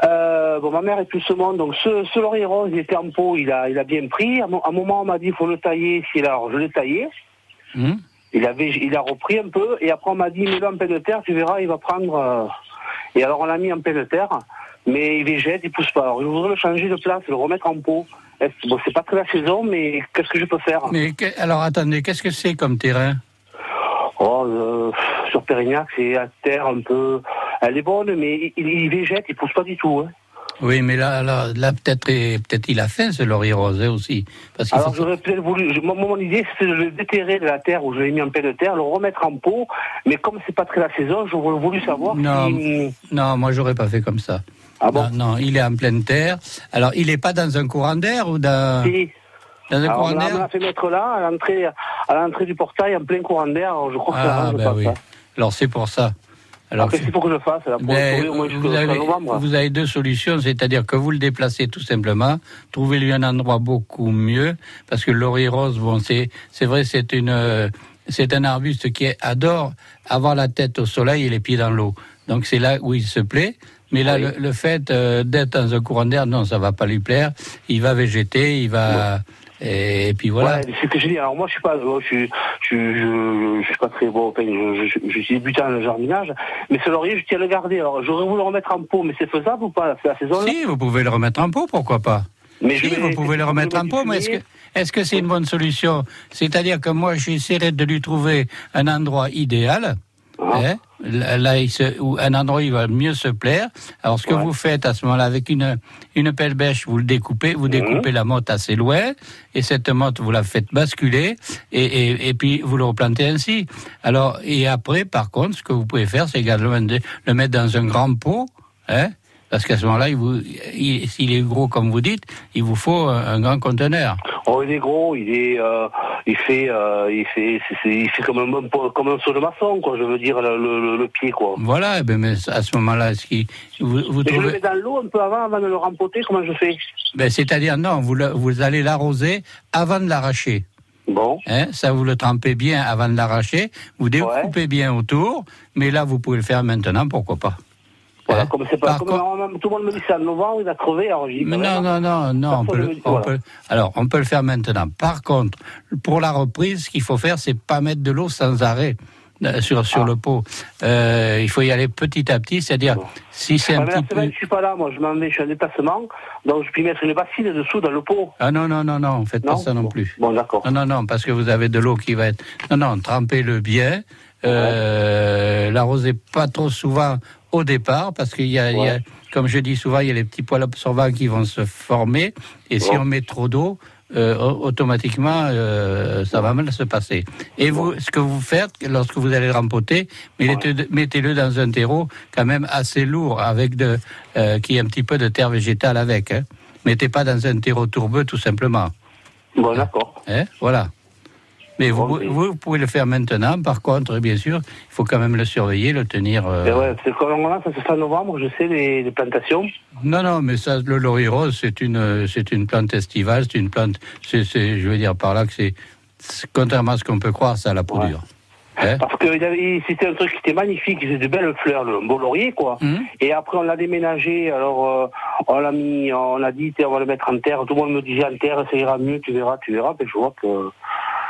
Speaker 18: Euh, bon, ma mère est plus ce monde, donc ce, ce laurier rose, il était en pot, il a, il a bien pris. À, un moment, on m'a dit, il faut le tailler. Si, alors, je l'ai taillé.
Speaker 5: Hmm
Speaker 18: Il avait, il a repris un peu, et après on m'a dit, mets-le en pleine terre, tu verras, il va prendre. euh, Et alors on l'a mis en pleine terre, mais il végète, il pousse pas. Alors je voudrais le changer de place, le remettre en pot. Bon, c'est pas très la saison, mais qu'est-ce que je peux faire?
Speaker 5: Mais que- alors attendez, qu'est-ce que c'est comme terrain?
Speaker 18: Oh, euh, sur Pérignac, c'est à terre un peu. Elle est bonne, mais il, il végète, il pousse pas du tout. Hein.
Speaker 5: Oui, mais là, là, là peut-être peut-être il a faim ce laurier rosé aussi. Parce qu'il
Speaker 18: Alors
Speaker 5: faut-
Speaker 18: j'aurais peut-être voulu. je- Mon, mon idée, c'était de le déterrer de la terre où je l'ai mis en pleine terre, le remettre en pot. Mais comme c'est pas très la saison, j'aurais voulu savoir
Speaker 5: Non,
Speaker 18: si.
Speaker 5: non, moi j'aurais pas fait comme ça.
Speaker 18: Ah bon
Speaker 5: non, non, il est en pleine terre. Alors, il est pas dans un courant d'air ou dans,
Speaker 18: Si.
Speaker 5: dans un
Speaker 18: Alors,
Speaker 5: courant
Speaker 18: l'a- on
Speaker 5: d'air
Speaker 18: l'a fait mettre là, à l'entrée, à l'entrée du portail, en plein courant d'air. Je crois que
Speaker 5: Ah, ben
Speaker 18: pas
Speaker 5: oui.
Speaker 18: ça.
Speaker 5: Alors c'est pour ça. Alors,
Speaker 18: qu'est-ce qu'il faut que je fasse là, pour
Speaker 5: Ben,
Speaker 18: au moins
Speaker 5: vous, avez,
Speaker 18: novembre
Speaker 5: vous avez deux solutions, c'est-à-dire que vous le déplacez tout simplement, trouvez-lui un endroit beaucoup mieux, parce que le laurier rose, bon, c'est c'est vrai, c'est une c'est un arbuste qui adore avoir la tête au soleil et les pieds dans l'eau. Donc c'est là où il se plaît. Mais là, le, le fait euh, d'être dans un courant d'air, non, ça va pas lui plaire. Il va végéter, il va et, et puis voilà.
Speaker 18: Ouais, c'est ce que je dis. Alors moi, je suis pas, je suis, je, je, je suis pas très bon. Enfin, je, suis débutant dans le jardinage, mais ce laurier, je tiens à le garder. Alors, j'aurais voulu le remettre en pot, mais c'est faisable ou pas C'est la saison là
Speaker 5: Si, vous pouvez le remettre en pot, pourquoi pas
Speaker 18: Mais
Speaker 5: si, vous pouvez le remettre en pot, mais est-ce que est-ce que c'est une bonne solution? C'est-à-dire que moi, j'essaierai de lui trouver un endroit idéal.
Speaker 18: Ah.
Speaker 5: hein, là, là, il se- où un endroit où il va mieux se plaire. Alors, ce que vous faites à ce moment-là, avec une, une pelle bêche, vous le découpez, vous découpez
Speaker 18: Mhm.
Speaker 5: la motte assez loin, et cette motte, vous la faites basculer, et, et, et puis vous le replantez ainsi. Alors, et après, par contre, ce que vous pouvez faire, c'est également de le mettre dans un grand pot, hein, parce qu'à ce moment-là, il vous, il- s'il est gros comme vous dites, il vous faut un, un grand conteneur.
Speaker 18: Oh, il est gros, il est, euh, il fait, euh, il fait, c'est- c'est- il fait comme un, comme un saut de maçon, quoi. Je veux dire le, le, le pied, quoi.
Speaker 5: Voilà, eh ben, mais à ce moment-là, est-ce qu'il, vous, vous
Speaker 18: Mais je le mets dans l'eau un peu avant, avant de le rempoter. Comment je fais?
Speaker 5: Ben, c'est-à-dire non, vous, le- vous allez l'arroser avant de l'arracher.
Speaker 18: Bon.
Speaker 5: Hein, ça, vous le trempez bien avant de l'arracher, vous découpez bien autour, mais là, vous pouvez le faire maintenant, pourquoi pas.
Speaker 18: Voilà, comme c'est pas, comme
Speaker 5: contre-
Speaker 18: tout le monde me dit c'est en novembre, il a crevé, alors.
Speaker 5: Mais non, non, non, non, on peut, le-
Speaker 18: me dit-
Speaker 5: on
Speaker 18: voilà.
Speaker 5: peut- alors, on peut le faire maintenant. Par contre, pour la reprise, ce qu'il faut faire, c'est pas mettre de l'eau sans arrêt euh, sur,
Speaker 18: Ah.
Speaker 5: sur le pot. Euh, il faut y aller petit à petit, c'est-à-dire, si c'est
Speaker 18: Ah,
Speaker 5: un petit
Speaker 18: semaine,
Speaker 5: peu...
Speaker 18: je suis pas là, moi, je m'en vais, je suis en déplacement, donc je puis mettre une bassine dessous dans le pot.
Speaker 5: Ah non, non, non, non, faites pas ça non plus.
Speaker 18: Bon, d'accord.
Speaker 5: Non, non, non, parce que vous avez de l'eau qui va être... Non, non, trempez-le bien. Euh, L'arrosez pas trop souvent au départ, parce qu'il y, a, il y a, comme je dis souvent, il y a les petits poils absorbants qui vont se former, et si on met trop d'eau, euh, au- automatiquement, euh, ça va mal se passer. Et vous, ce que vous faites lorsque vous allez le rempoter, mettez- mettez-le dans un terreau quand même assez lourd, avec de, euh, qui ait un petit peu de terre végétale avec. Hein. Mettez pas dans un terreau tourbeux, tout simplement.
Speaker 18: Bon, d'accord.
Speaker 5: Hein, voilà. Mais vous, vous, vous pouvez le faire maintenant. Par contre, bien sûr, il faut quand même le surveiller, le tenir. euh,
Speaker 18: Et ouais, c'est comme normalement, ça se fait en novembre, je sais, les, les plantations.
Speaker 5: Non, non, mais ça, le laurier rose, c'est une, c'est une plante estivale, c'est une plante, c'est, c'est- je veux dire par là que c'est, contrairement à ce qu'on peut croire, ça a la peau dure. Hein
Speaker 18: Parce que c'était un truc qui était magnifique, faisait de belles fleurs, le beau laurier, quoi.
Speaker 5: Hum.
Speaker 18: Et après, on l'a déménagé, alors euh, on l'a mis, on a dit, on va le mettre en terre. Tout le monde me disait en terre, ça ira mieux, tu verras, tu verras. Mais je vois que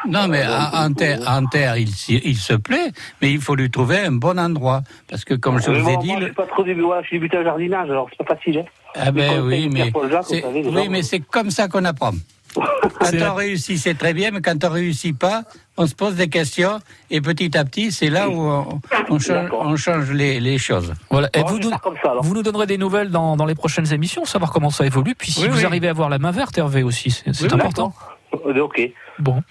Speaker 5: Non, mais en, en terre, en terre il, se plaît, mais il faut lui trouver un bon endroit. Parce que, comme je
Speaker 18: Mais
Speaker 5: vous ai dit,
Speaker 18: moi, je
Speaker 5: le-
Speaker 18: suis pas trop début, voilà, je suis débuté en jardinage, alors c'est pas facile. Hein.
Speaker 5: Ah ben oui, mais c'est- oui,
Speaker 18: gens-
Speaker 5: mais c'est comme ça qu'on apprend. Quand on réussit, c'est très bien, mais quand on réussit pas, on se pose des questions et petit à petit, c'est là où on, on change, on change les, les choses.
Speaker 4: Voilà. Et vous,
Speaker 18: je
Speaker 4: nous,
Speaker 18: ça,
Speaker 4: vous donnerez des nouvelles dans, dans les prochaines émissions, savoir comment ça évolue. Puis si
Speaker 5: Oui,
Speaker 4: vous
Speaker 5: oui.
Speaker 4: arrivez à avoir la main verte, Hervé aussi, c'est c'est
Speaker 5: Oui,
Speaker 4: important.
Speaker 18: Euh, Ok.
Speaker 4: Bon,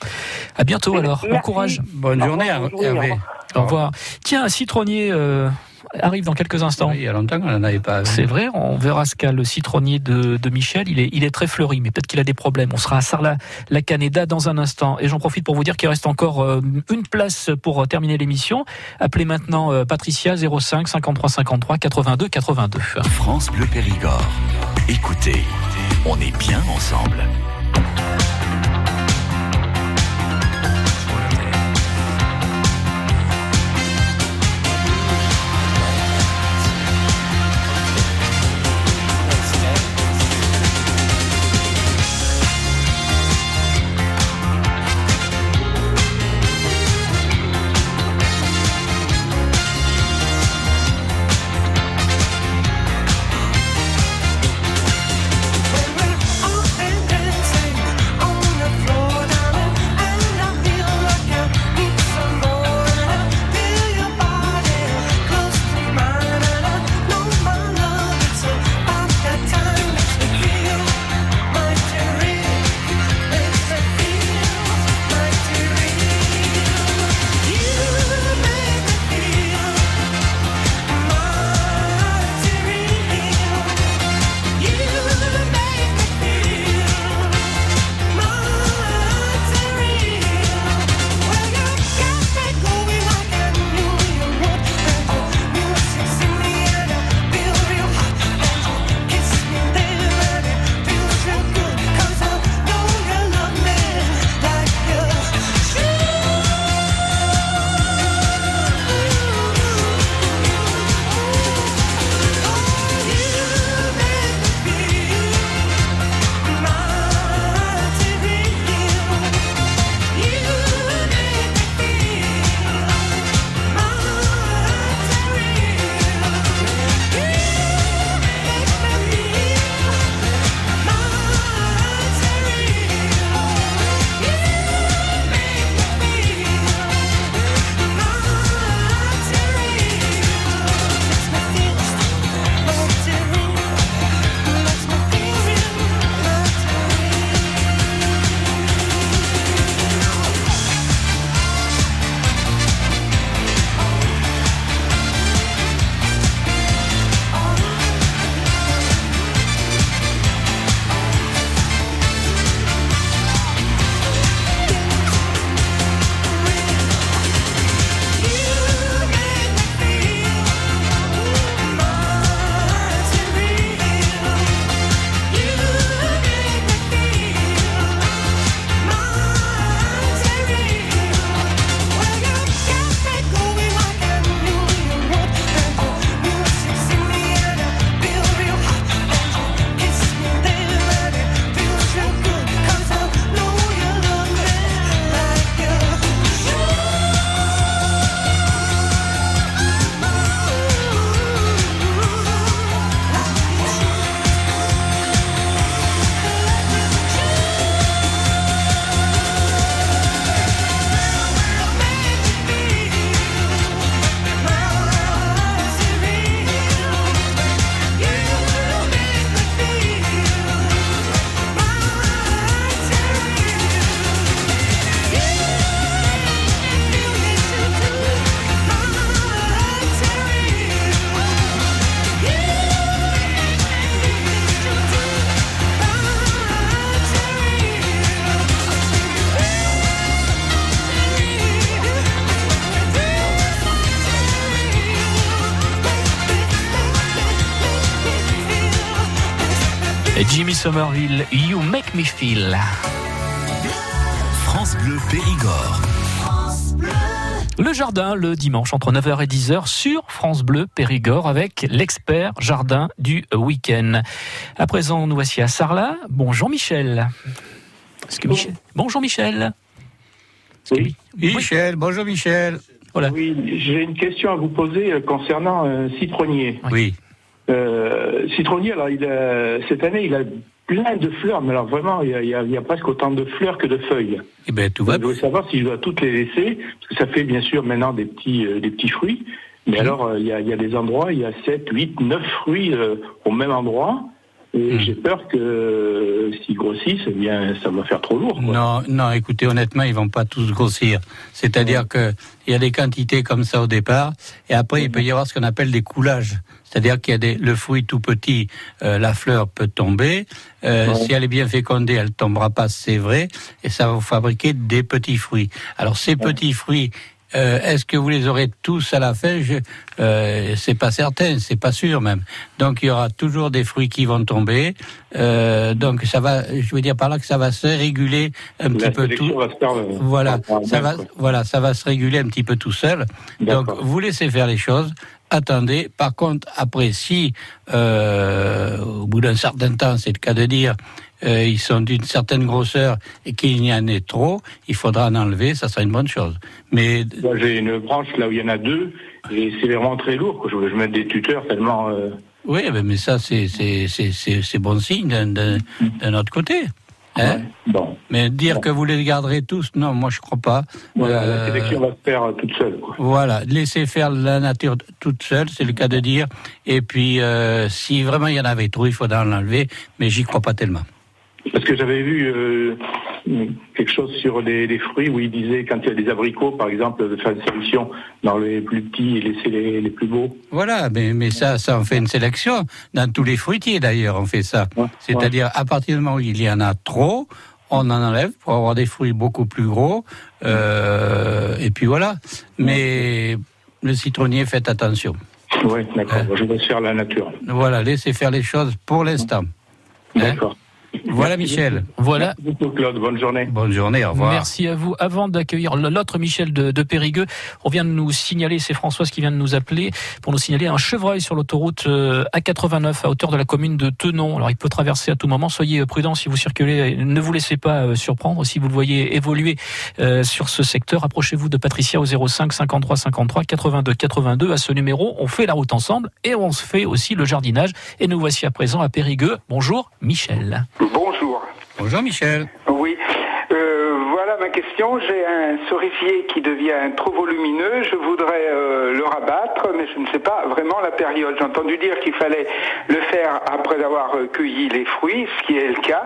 Speaker 4: à bientôt alors. Bon courage.
Speaker 5: Bonne
Speaker 18: Au
Speaker 5: journée,
Speaker 18: revoir,
Speaker 5: Hervé.
Speaker 4: Au revoir. Tiens, un citronnier euh, arrive dans quelques instants.
Speaker 5: Oui, il y a longtemps qu'on n'en avait pas.
Speaker 4: C'est vrai, on verra ce qu'a le citronnier de, de Michel. Il est, il est très fleuri, mais peut-être qu'il a des problèmes. On sera à Sarlat-la-Canéda dans un instant. Et j'en profite pour vous dire qu'il reste encore euh, une place pour terminer l'émission. Appelez maintenant Patricia 05 53 53 82 82.
Speaker 1: France Bleu Périgord. Écoutez, on est bien ensemble.
Speaker 4: Somerville, You Make Me Feel.
Speaker 1: France Bleu Périgord.
Speaker 4: Le jardin, le dimanche, entre 9h et 10h, sur France Bleu Périgord, avec l'expert jardin du week-end. À présent, nous voici à Sarlat. Bonjour Michel. Est-ce que Michel... Bonjour Michel.
Speaker 5: Oui. Michel, bonjour Michel.
Speaker 19: Voilà. Oui, j'ai une question à vous poser euh, concernant un citronnier.
Speaker 5: Oui.
Speaker 19: Euh, citronnier, alors il a, cette année, il a plein de fleurs, mais alors vraiment, il y a, il y presque autant de fleurs que de feuilles.
Speaker 5: Eh ben tout va
Speaker 19: Je voulais savoir si je dois toutes les laisser, parce que ça fait bien sûr maintenant des petits, euh, des petits fruits. Mais alors, euh, il y, a, il y a des endroits, il y a 7, 8, 9 fruits euh, au même endroit. Et j'ai peur que euh, s'ils grossissent, eh bien, ça va faire trop lourd. quoi.
Speaker 5: Non, non, écoutez, honnêtement, ils vont pas tous grossir. C'est-à-dire que il y a des quantités comme ça au départ, et après il peut y avoir ce qu'on appelle des coulages. C'est-à-dire qu'il y a des, le fruit tout petit, euh, la fleur peut tomber. Euh,
Speaker 19: Ouais.
Speaker 5: Si elle est bien fécondée, elle tombera pas, c'est vrai, et ça va vous fabriquer des petits fruits. Alors ces petits fruits. Euh, Est-ce que vous les aurez tous à la fin Je, euh, C'est pas certain, c'est pas sûr même. Donc il y aura toujours des fruits qui vont tomber. Euh, donc ça va, je veux dire par là que ça va se réguler un
Speaker 19: La
Speaker 5: petit peu tout.
Speaker 19: va se faire, euh,
Speaker 5: Voilà, ça va,
Speaker 19: quoi.
Speaker 5: voilà, ça va se réguler un petit peu tout seul. Donc vous laissez faire les choses. Attendez. Par contre, après, si euh, au bout d'un certain temps, c'est le cas de dire, euh, ils sont d'une certaine grosseur et qu'il y en ait trop, il faudra en enlever. Ça sera une bonne chose. Mais
Speaker 19: Moi, j'ai une branche là où il y en a deux, et c'est vraiment très lourd. quoi. Je veux mettre des tuteurs tellement. euh,
Speaker 5: oui, mais ça c'est c'est c'est c'est bon signe d'un d'un d'un autre côté. Hein
Speaker 19: bon.
Speaker 5: Mais dire que vous les garderez tous, non, moi je crois pas.
Speaker 19: Voilà,
Speaker 5: Euh,
Speaker 19: la sélection va se faire euh, toute seule. Quoi.
Speaker 5: Voilà, laissez faire la nature toute seule, c'est le cas de dire. Et puis, euh, si vraiment il y en avait trop, il faudra l'enlever, mais j'y crois pas tellement.
Speaker 19: Parce que j'avais vu euh, quelque chose sur les, les fruits où il disait quand il y a des abricots, par exemple, de faire une sélection dans les plus petits et laisser les, les plus beaux.
Speaker 5: Voilà, mais, mais ça, ça, on fait une sélection. Dans tous les fruitiers, d'ailleurs, on fait ça. C'est-à-dire, à partir du moment où il y en a trop, on en enlève pour avoir des fruits beaucoup plus gros. Euh, et puis voilà. Mais le citronnier, faites attention.
Speaker 19: Oui, d'accord. Je vais faire la nature.
Speaker 5: Voilà, laissez faire les choses pour l'instant.
Speaker 19: D'accord.
Speaker 5: Voilà, Michel.
Speaker 4: Voilà.
Speaker 19: Merci beaucoup, Claude. Bonne journée.
Speaker 5: Bonne journée, au revoir.
Speaker 4: Merci à vous. Avant d'accueillir l'autre Michel de, de Périgueux, on vient de nous signaler, c'est Françoise qui vient de nous appeler, pour nous signaler un chevreuil sur l'autoroute euh, A89 à hauteur de la commune de Tenon. Alors il peut traverser à tout moment, soyez prudents si vous circulez, ne vous laissez pas euh, surprendre. Si vous le voyez évoluer euh, sur ce secteur, approchez-vous de Patricia au 05 53 53 82 82. À ce numéro, on fait la route ensemble et on se fait aussi le jardinage. Et nous voici à présent à Périgueux. Bonjour Michel.
Speaker 20: Bonjour.
Speaker 5: Michel.
Speaker 20: Oui. Euh, voilà ma question. J'ai un cerisier qui devient trop volumineux. Je voudrais euh, le rabattre, mais je ne sais pas vraiment la période. J'ai entendu dire qu'il fallait le faire après avoir euh, cueilli les fruits, ce qui est le cas.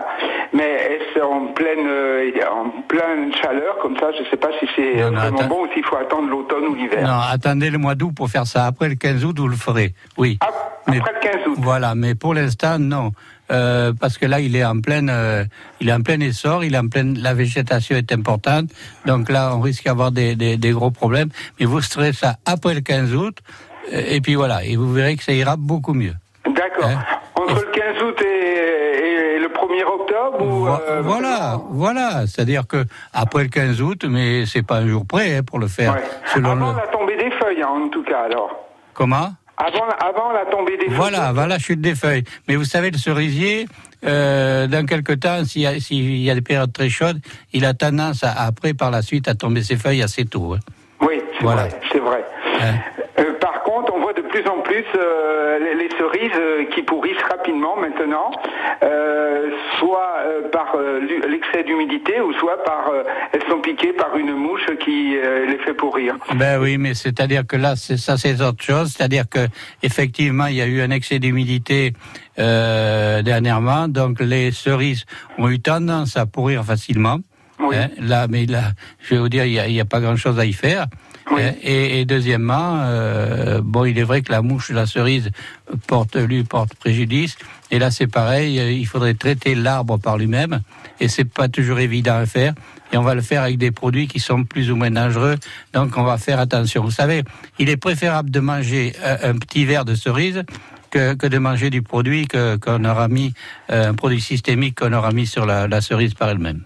Speaker 20: Mais est-ce en pleine, euh, en pleine chaleur comme ça? Je ne sais pas si c'est
Speaker 5: Non, non,
Speaker 20: vraiment bon ou s'il faut attendre l'automne ou l'hiver.
Speaker 5: Non, attendez le mois d'août pour faire ça. Après le 15 août, vous le ferez. Oui. Mais-
Speaker 20: Après le 15 août.
Speaker 5: Voilà, mais pour l'instant, non. Euh, parce que là, il est en pleine, euh, il est en plein essor, il est en pleine, la végétation est importante, donc là, on risque d'avoir des, des, des gros problèmes. Mais vous serez ça après le 15 août, euh, et puis voilà, et vous verrez que ça ira beaucoup mieux.
Speaker 20: D'accord. Entre le 15 août et, et le 1er octobre ou euh,
Speaker 5: voilà, voilà, c'est-à-dire que après le 15 août, mais c'est pas un jour près hein, pour le faire. Selon
Speaker 20: avant
Speaker 5: le...
Speaker 20: la tombée des feuilles, hein, en tout cas alors.
Speaker 5: Comment?
Speaker 20: Avant, avant la tombée des feuilles.
Speaker 5: Voilà, avant la chute des feuilles. Mais vous savez, le cerisier, euh, dans quelque temps, s'il y, y a des périodes très chaudes, il a tendance à, après, par la suite, à tomber ses feuilles assez tôt. hein.
Speaker 20: Oui, c'est
Speaker 5: Voilà.
Speaker 20: vrai. C'est vrai.
Speaker 5: Hein.
Speaker 20: Euh, par contre, on voit de plus en plus euh, les, les cerises euh, qui pourrissent rapidement maintenant, euh, soit par l'excès d'humidité ou soit par elles sont piquées par une mouche qui les fait pourrir.
Speaker 5: Ben oui, mais c'est-à-dire que là, c'est ça, c'est autre chose. C'est-à-dire que effectivement, il y a eu un excès d'humidité euh, dernièrement, donc les cerises ont eu tendance à pourrir facilement. Hein, là, mais là, je vais vous dire, il n'y a pas grand-chose à y faire. Et, et deuxièmement, euh, bon, il est vrai que la mouche la cerise porte lui porte préjudice. Et là, c'est pareil, euh, il faudrait traiter l'arbre par lui-même, et c'est pas toujours évident à faire. Et on va le faire avec des produits qui sont plus ou moins dangereux. Donc, on va faire attention. Vous savez, il est préférable de manger un, un petit verre de cerise que, que de manger du produit qu'on aura mis, euh, un produit systémique qu'on aura mis sur la, la cerise par elle-même.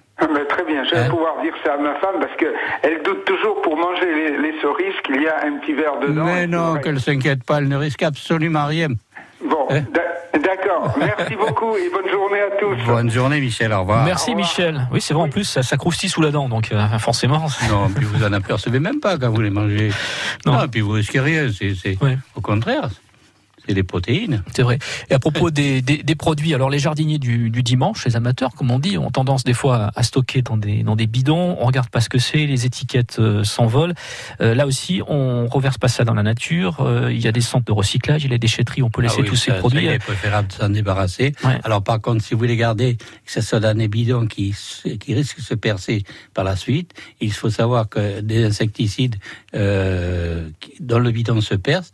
Speaker 20: Bien, je vais pouvoir dire ça à ma femme parce que elle doute toujours pour manger les, les cerises qu'il y a un petit verre dedans.
Speaker 5: Mais non, qu'elle ne s'inquiète pas, elle ne risque absolument rien.
Speaker 20: Bon, d'a- d'accord. Merci beaucoup et bonne journée à tous.
Speaker 5: Bonne journée, Michel. Au revoir.
Speaker 4: Merci Michel. Oui, c'est vrai, en plus, ça, ça croustille sous la dent, donc euh, forcément.
Speaker 5: Non, puis vous en apercevez même pas quand vous les mangez. Non, et puis vous risquez rien. C'est, c'est- Au contraire, c'est des protéines.
Speaker 4: C'est vrai. Et à propos des, des, des produits, alors les jardiniers du, du dimanche, les amateurs, comme on dit, ont tendance des fois à, stocker dans des, dans des bidons. On regarde pas ce que c'est, les étiquettes euh, s'envolent. Euh, là aussi, on reverse pas ça dans la nature. Euh, il y a des centres de recyclage, il y a des déchetteries, on peut laisser
Speaker 5: Ah oui,
Speaker 4: tous ces produits.
Speaker 5: ça, il est préférable de s'en débarrasser. Alors par contre, si vous les gardez, que ce soit dans des bidons qui, risquent de se percer par la suite, il faut savoir que des insecticides dont le bidon se perce,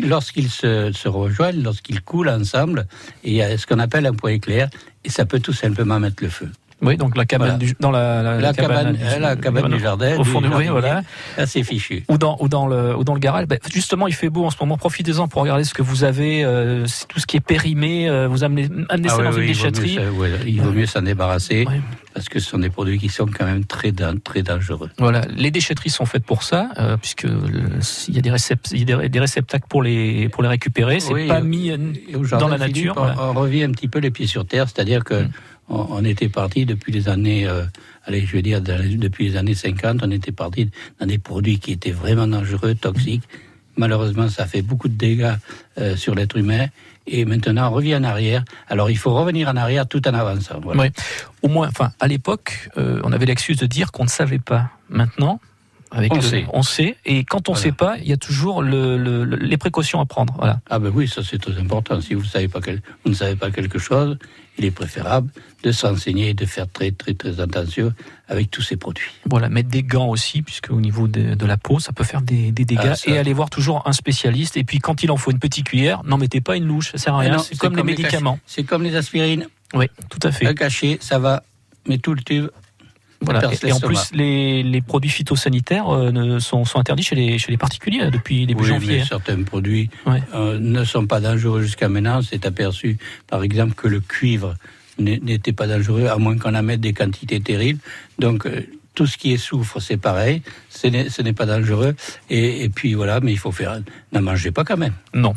Speaker 5: lorsqu'ils se, rejoignent, lorsqu'ils coulent ensemble, il y a ce qu'on appelle un point éclair, et ça peut tout simplement mettre le feu.
Speaker 4: Oui, donc la cabane
Speaker 5: Voilà.
Speaker 4: du, dans la, la,
Speaker 5: La cabane,
Speaker 4: du-
Speaker 5: euh, la cabane du jardin,
Speaker 4: au fond
Speaker 5: du jardinier.
Speaker 4: voilà.
Speaker 5: Là, c'est fichu.
Speaker 4: Ou dans, ou dans le, ou dans le garage. Ben, justement, il fait beau en ce moment. Profitez-en pour regarder ce que vous avez, euh, tout ce qui est périmé. euh, vous amenez, amenez
Speaker 5: Ah
Speaker 4: ça
Speaker 5: oui,
Speaker 4: dans
Speaker 5: oui,
Speaker 4: une
Speaker 5: il vaut mieux
Speaker 4: déchetterie.
Speaker 5: ouais, il vaut mieux s'en débarrasser parce que ce sont des produits qui sont quand même très, très dangereux.
Speaker 4: Voilà, les déchetteries sont faites pour ça, euh, puisque il y a des, récept- il y a des, des réceptacles pour les pour les récupérer. C'est
Speaker 5: Oui,
Speaker 4: pas mis dans
Speaker 5: jardin
Speaker 4: la
Speaker 5: Philippe,
Speaker 4: nature.
Speaker 5: on,
Speaker 4: voilà. Mm.
Speaker 5: on revient un petit peu les pieds sur terre, c'est-à-dire que on, on était parti depuis les années, euh, allez, je veux dire, depuis les années 50, on était parti dans des produits qui étaient vraiment dangereux, toxiques. Malheureusement, ça fait beaucoup de dégâts euh, sur l'être humain. Et maintenant, on revient en arrière. Alors, il faut revenir en arrière tout en avançant. Voilà.
Speaker 4: Ouais. Au moins, enfin, à l'époque, euh, on avait l'excuse de dire qu'on ne savait pas. Maintenant, avec
Speaker 5: On
Speaker 4: le-
Speaker 5: sait.
Speaker 4: on sait. Et quand on ne
Speaker 5: Voilà.
Speaker 4: sait pas, il y a toujours le, le- le- les précautions à prendre. Voilà.
Speaker 5: Ah ben oui, ça c'est très important. Si vous, savez pas quel- vous ne savez pas quelque chose, il est préférable de s'enseigner et de faire très très très attention avec tous ces produits.
Speaker 4: Voilà, mettre des gants aussi, puisque au niveau de, de la peau, ça peut faire des, des dégâts.
Speaker 5: Ah,
Speaker 4: et aller voir toujours un spécialiste. Et puis, quand il en faut une petite cuillère, n'en mettez pas une louche, ça sert à
Speaker 5: Ah
Speaker 4: rien. c'est comme, les médicaments.
Speaker 5: C'est comme les aspirines.
Speaker 4: Oui, tout à fait.
Speaker 5: Un cachet, ça va, mais tout le tube.
Speaker 4: Voilà. Et, et en plus, les, les produits phytosanitaires euh, sont, sont interdits chez les, chez les particuliers là, depuis début
Speaker 5: Oui,
Speaker 4: janvier.
Speaker 5: mais
Speaker 4: hein.
Speaker 5: certains produits euh, ne sont pas dangereux jusqu'à maintenant. C'est aperçu, par exemple, que le cuivre n'était pas dangereux, à moins qu'on en mette des quantités terribles. Donc, euh, tout ce qui est soufre, c'est pareil. Ce n'est ce n'est pas dangereux. Et, et puis voilà, mais il faut faire. N'en mangez pas quand même.
Speaker 4: Non,